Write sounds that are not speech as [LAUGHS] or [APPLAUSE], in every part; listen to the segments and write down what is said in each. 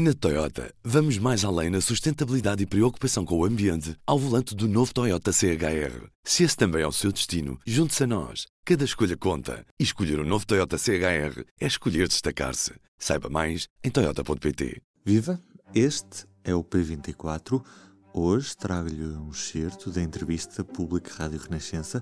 Na Toyota, vamos mais além na sustentabilidade e preocupação com o ambiente ao volante do novo Toyota CHR. Se esse também é o seu destino, junte-se a nós. Cada escolha conta. E escolher o um novo Toyota CHR é escolher destacar-se. Saiba mais em Toyota.pt. Viva! Este é o P24. Hoje trago-lhe um excerto da entrevista Público Rádio Renascença.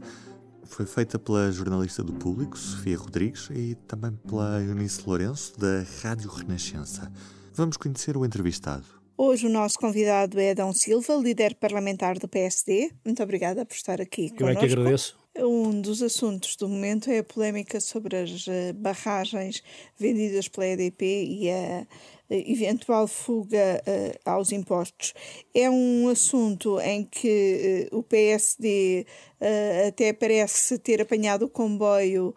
Foi feita pela jornalista do Público, Sofia Rodrigues, e também pela Eunice Lourenço, da Rádio Renascença. Vamos conhecer o entrevistado. Hoje o nosso convidado é Adão Silva, líder parlamentar do PSD. Muito obrigada por estar aqui Eu é que agradeço. Um dos assuntos do momento é a polémica sobre as eh, barragens vendidas pela EDP e a eventual fuga uh, aos impostos. É um assunto em que uh, o PSD uh, até parece ter apanhado o comboio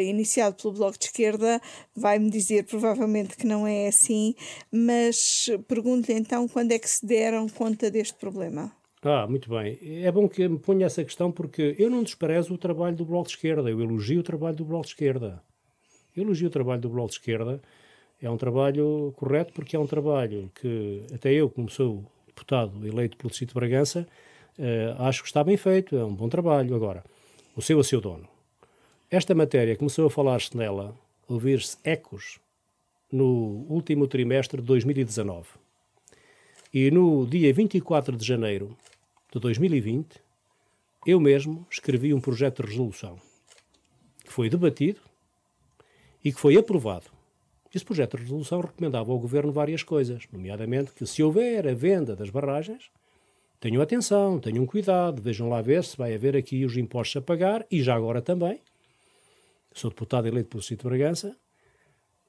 iniciado pelo Bloco de Esquerda, vai-me dizer provavelmente que não é assim, mas pergunto-lhe então quando é que se deram conta deste problema. Ah, muito bem. É bom que me ponha essa questão porque eu não desprezo o trabalho do Bloco de Esquerda, eu elogio o trabalho do Bloco de Esquerda. Eu elogio o trabalho do Bloco de Esquerda é um trabalho correto porque é um trabalho que até eu, como sou deputado eleito pelo Distrito de Bragança, uh, acho que está bem feito, é um bom trabalho. Agora, o seu a seu dono. Esta matéria começou a falar-se nela, ouvir-se ecos no último trimestre de 2019. E no dia 24 de janeiro de 2020, eu mesmo escrevi um projeto de resolução que foi debatido e que foi aprovado esse projeto de resolução recomendava ao Governo várias coisas, nomeadamente que se houver a venda das barragens, tenham atenção, tenham cuidado, vejam lá ver se vai haver aqui os impostos a pagar e já agora também, sou deputado eleito pelo de Bragança,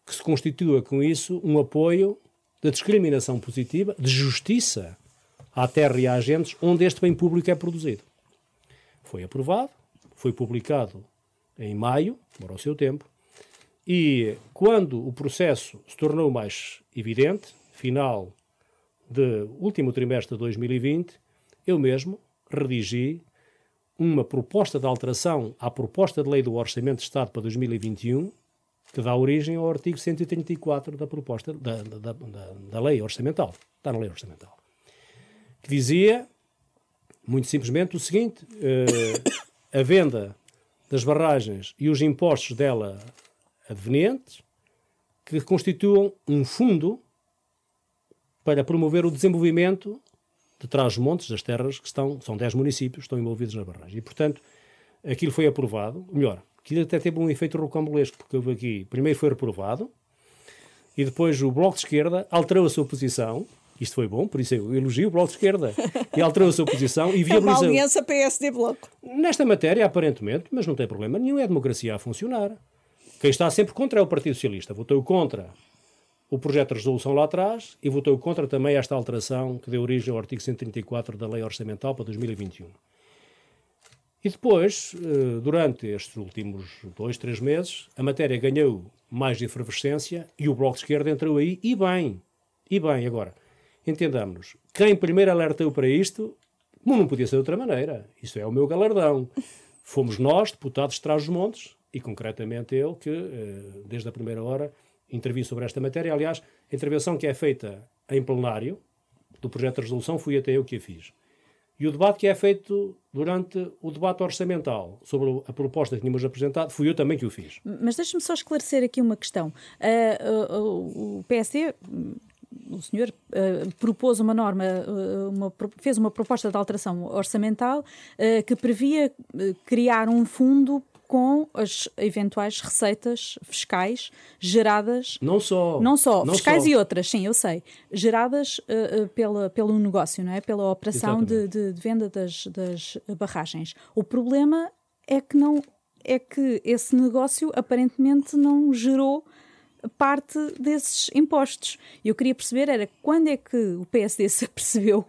que se constitua com isso um apoio da discriminação positiva, de justiça à terra e a agentes onde este bem público é produzido. Foi aprovado, foi publicado em maio, demorou o seu tempo, e quando o processo se tornou mais evidente, final de último trimestre de 2020, eu mesmo redigi uma proposta de alteração à proposta de lei do Orçamento de Estado para 2021, que dá origem ao artigo 134 da proposta da, da, da, da lei orçamental. Está na lei orçamental. Que dizia, muito simplesmente, o seguinte: eh, [COUGHS] a venda das barragens e os impostos dela advenientes que constituam um fundo para promover o desenvolvimento de trás-montes das terras que estão, são 10 municípios, estão envolvidos na barragem. E, portanto, aquilo foi aprovado, melhor, aquilo até teve um efeito rocambolesco, porque houve aqui, primeiro foi reprovado, e depois o Bloco de Esquerda alterou a sua posição, isto foi bom, por isso eu elogio o Bloco de Esquerda, e alterou a sua posição e [LAUGHS] viabilizou... Uma aliança PSD-Bloco. Nesta matéria, aparentemente, mas não tem problema nenhum, é a democracia a funcionar. Quem está sempre contra é o Partido Socialista. Votou contra o projeto de resolução lá atrás e votou contra também esta alteração que deu origem ao artigo 134 da Lei Orçamental para 2021. E depois, eh, durante estes últimos dois, três meses, a matéria ganhou mais de efervescência e o Bloco de Esquerda entrou aí, e bem, e bem. Agora, entendamos-nos, quem primeiro alertou para isto, não podia ser de outra maneira, isso é o meu galardão. Fomos nós, deputados de Trás-os-Montes, e concretamente eu, que eh, desde a primeira hora intervi sobre esta matéria. Aliás, a intervenção que é feita em plenário do projeto de resolução fui até eu que a fiz. E o debate que é feito durante o debate orçamental sobre a proposta que tínhamos apresentado, fui eu também que o fiz. Mas deixe-me só esclarecer aqui uma questão. Uh, uh, o PSD o senhor uh, propôs uma norma, uh, uma, fez uma proposta de alteração orçamental uh, que previa criar um fundo com as eventuais receitas fiscais geradas. Não só. Não só, não fiscais só. e outras, sim, eu sei. Geradas uh, pela, pelo negócio, não é? Pela operação de, de, de, venda das, das barragens. O problema é que não. É que esse negócio aparentemente não gerou parte desses impostos. E eu queria perceber era quando é que o PSD se [LAUGHS] apercebeu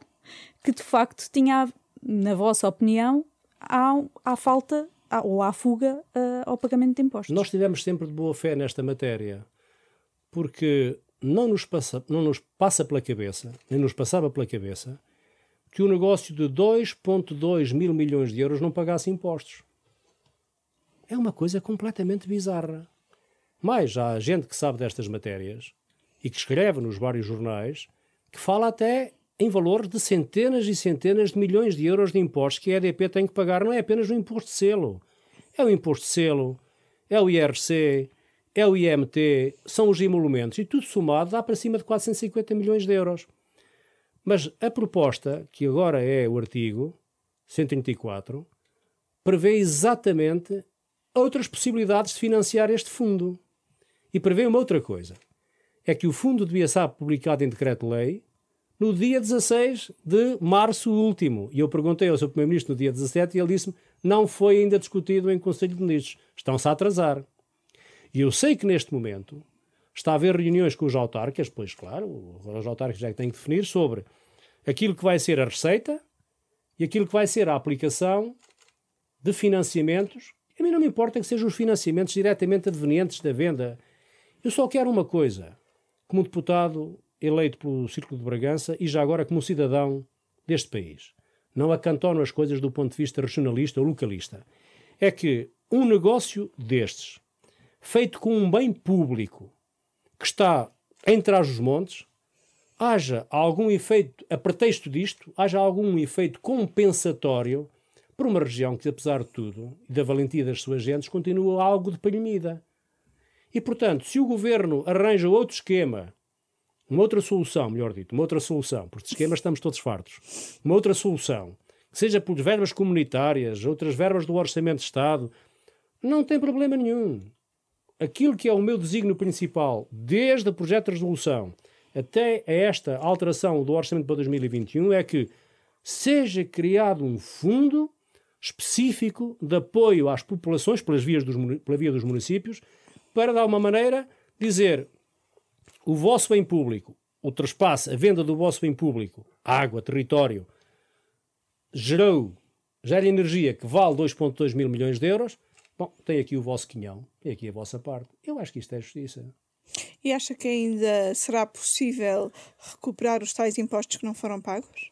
que de facto tinha, na vossa opinião, há, há falta ou à fuga uh, ao pagamento de impostos. Nós tivemos sempre de boa fé nesta matéria, porque não nos, passa, não nos passa pela cabeça, nem nos passava pela cabeça, que o um negócio de 2,2 mil milhões de euros não pagasse impostos. É uma coisa completamente bizarra. Mas há gente que sabe destas matérias e que escreve nos vários jornais, que fala até em valores de centenas e centenas de milhões de euros de impostos que a EDP tem que pagar. Não é apenas o imposto de selo. É o imposto de selo, é o IRC, é o IMT, são os emolumentos, e tudo somado dá para cima de 450 milhões de euros. Mas a proposta, que agora é o artigo 134, prevê exatamente outras possibilidades de financiar este fundo. E prevê uma outra coisa. É que o fundo devia ser publicado em decreto-lei no dia 16 de março último. E eu perguntei ao seu Primeiro-Ministro no dia 17 e ele disse-me não foi ainda discutido em Conselho de Ministros. Estão-se a atrasar. E eu sei que neste momento está a haver reuniões com os autarcas, pois claro, os autarcas já têm que definir sobre aquilo que vai ser a receita e aquilo que vai ser a aplicação de financiamentos. A mim não me importa que sejam os financiamentos diretamente advenientes da venda. Eu só quero uma coisa, como deputado eleito pelo Círculo de Bragança e já agora como cidadão deste país. Não acantono as coisas do ponto de vista regionalista ou localista. É que um negócio destes, feito com um bem público, que está em trás dos montes, haja algum efeito, a pretexto disto, haja algum efeito compensatório para uma região que, apesar de tudo, e da valentia das suas gentes, continua algo de palmida. E, portanto, se o governo arranja outro esquema, uma outra solução, melhor dito, uma outra solução, porque de esquemas estamos todos fartos, uma outra solução, que seja por verbas comunitárias, outras verbas do Orçamento de Estado, não tem problema nenhum. Aquilo que é o meu desígnio principal, desde o projeto de resolução até a esta alteração do orçamento para 2021 é que seja criado um fundo específico de apoio às populações pelas vias dos, pela via dos municípios para, de alguma maneira, dizer o vosso bem público, o trespasse, a venda do vosso bem público, água, território, gerou, gera energia que vale 2,2 mil milhões de euros, bom, tem aqui o vosso quinhão, tem aqui a vossa parte. Eu acho que isto é justiça. E acha que ainda será possível recuperar os tais impostos que não foram pagos?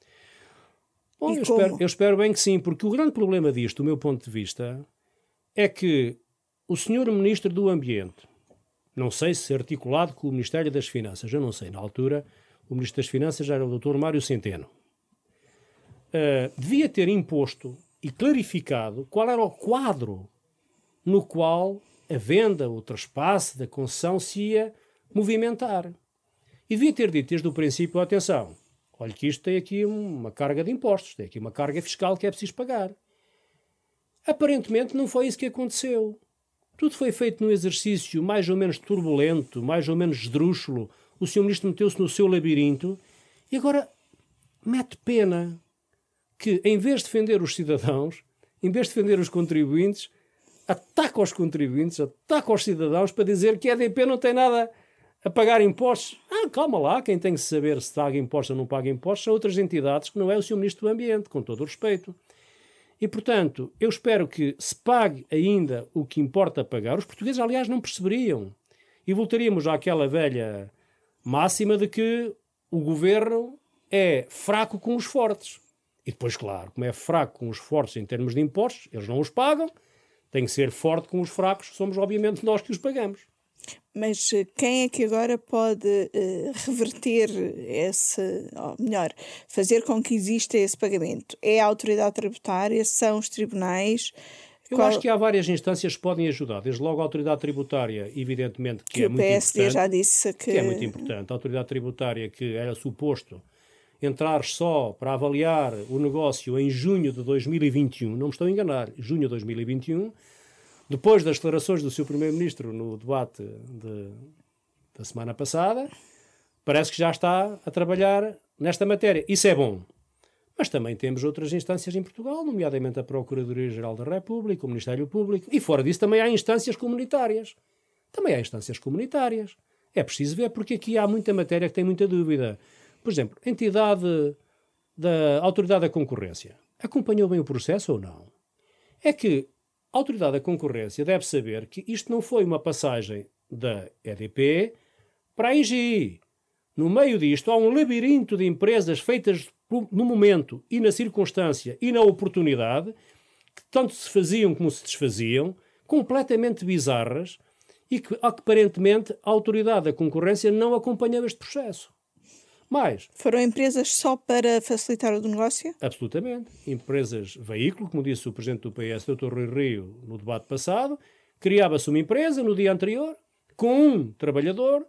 Bom, eu espero, eu espero, bem que sim, porque o grande problema disto, do meu ponto de vista, é que o senhor Ministro do Ambiente, não sei se articulado com o Ministério das Finanças, eu não sei, na altura o Ministro das Finanças era o Dr. Mário Centeno, uh, devia ter imposto e clarificado qual era o quadro no qual a venda, o traspasse da concessão se ia movimentar. E devia ter dito desde o princípio, atenção, olha que isto tem aqui uma carga de impostos, tem aqui uma carga fiscal que é preciso pagar. Aparentemente não foi isso que aconteceu. Tudo foi feito num exercício mais ou menos turbulento, mais ou menos esdrúxulo. O Sr. Ministro meteu-se no seu labirinto e agora mete pena que, em vez de defender os cidadãos, em vez de defender os contribuintes, ataca os contribuintes, ataca os cidadãos para dizer que a EDP não tem nada a pagar impostos. Ah, calma lá, quem tem que saber se paga impostos ou não paga impostos são outras entidades que não é o Sr. Ministro do Ambiente, com todo o respeito. E, portanto, eu espero que se pague ainda o que importa pagar. Os portugueses, aliás, não perceberiam. E voltaríamos àquela velha máxima de que o governo é fraco com os fortes. E depois, claro, como é fraco com os fortes em termos de impostos, eles não os pagam, tem que ser forte com os fracos, somos obviamente nós que os pagamos. Mas eh, quem é que agora pode uh, reverter esse, ou melhor, fazer com que exista esse pagamento? É a autoridade tributária? São os tribunais? Eu Qual... acho que há várias instâncias que podem ajudar. Desde logo a autoridade tributária, evidentemente, que, que é muito importante. o PSD já disse que... que... é muito importante. A autoridade tributária, que era suposto entrar só para avaliar o negócio em junho de 2021, não me estou a enganar, junho de 2021, depois das declarações do seu Primeiro-Ministro no debate de, da semana passada, parece que já está a trabalhar nesta matéria. Isso é bom. Mas também temos outras instâncias em Portugal, nomeadamente a Procuradoria-Geral da República, o Ministério Público, e fora disso também há instâncias comunitárias. Também há instâncias comunitárias. É preciso ver, porque aqui há muita matéria que tem muita dúvida. Por exemplo, a entidade da Autoridade da Concorrência acompanhou bem o processo ou não? É que a Autoridade da Concorrência deve saber que isto não foi uma passagem da EDP para a IGI. No meio disto há um labirinto de empresas feitas no momento e na circunstância e na oportunidade que tanto se faziam como se desfaziam, completamente bizarras e que aparentemente a autoridade da concorrência não acompanhava este processo. Mas. Foram empresas só para facilitar o negócio? Absolutamente. Empresas veículo, como disse o presidente do PS, Dr. Rui Rio, no debate passado, criava-se uma empresa no dia anterior, com um trabalhador,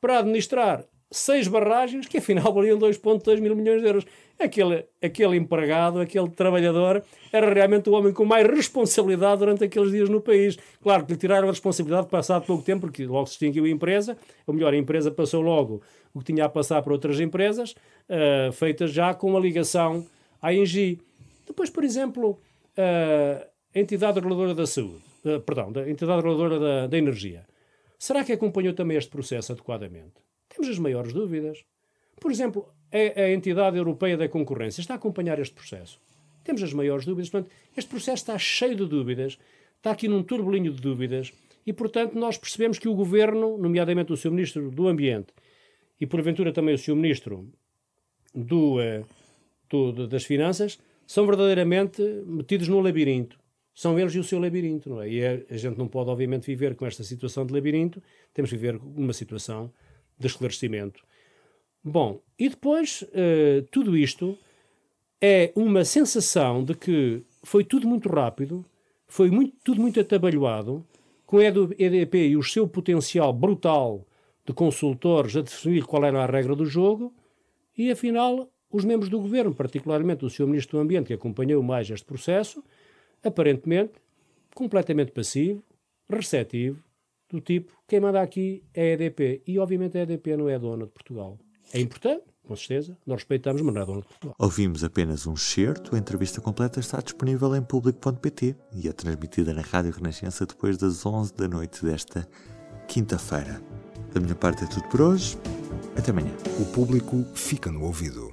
para administrar seis barragens que afinal valiam 2,2 mil milhões de euros. Aquele, aquele empregado, aquele trabalhador, era realmente o homem com mais responsabilidade durante aqueles dias no país. Claro que lhe tiraram a responsabilidade passado pouco tempo, porque logo se extinguiu a empresa, ou melhor, a empresa passou logo o que tinha a passar para outras empresas, uh, feitas já com uma ligação à Engie. Depois, por exemplo, uh, a entidade reguladora da saúde, uh, perdão, a entidade reguladora da, da energia. Será que acompanhou também este processo adequadamente? Temos as maiores dúvidas. Por exemplo, a, a entidade europeia da concorrência está a acompanhar este processo. Temos as maiores dúvidas. Portanto, este processo está cheio de dúvidas, está aqui num turbolinho de dúvidas, e, portanto, nós percebemos que o governo, nomeadamente o seu ministro do Ambiente e, porventura, também o seu ministro do, uh, do, das Finanças, são verdadeiramente metidos num labirinto. São eles e o seu labirinto, não é? E a gente não pode, obviamente, viver com esta situação de labirinto, temos que viver numa situação de esclarecimento. Bom, e depois uh, tudo isto é uma sensação de que foi tudo muito rápido, foi muito, tudo muito atabalhoado, com a EDP e o seu potencial brutal de consultores a definir qual era a regra do jogo, e afinal os membros do governo, particularmente o Sr. Ministro do Ambiente, que acompanhou mais este processo, aparentemente completamente passivo, receptivo, do tipo, quem manda aqui é a EDP. E obviamente a EDP não é dona de Portugal. É importante, com certeza, nós respeitamos, mas não é dona de Portugal. Ouvimos apenas um certo, a entrevista completa está disponível em público.pt e é transmitida na Rádio Renascença depois das 11 da noite desta quinta-feira. Da minha parte é tudo por hoje. Até amanhã. O público fica no ouvido.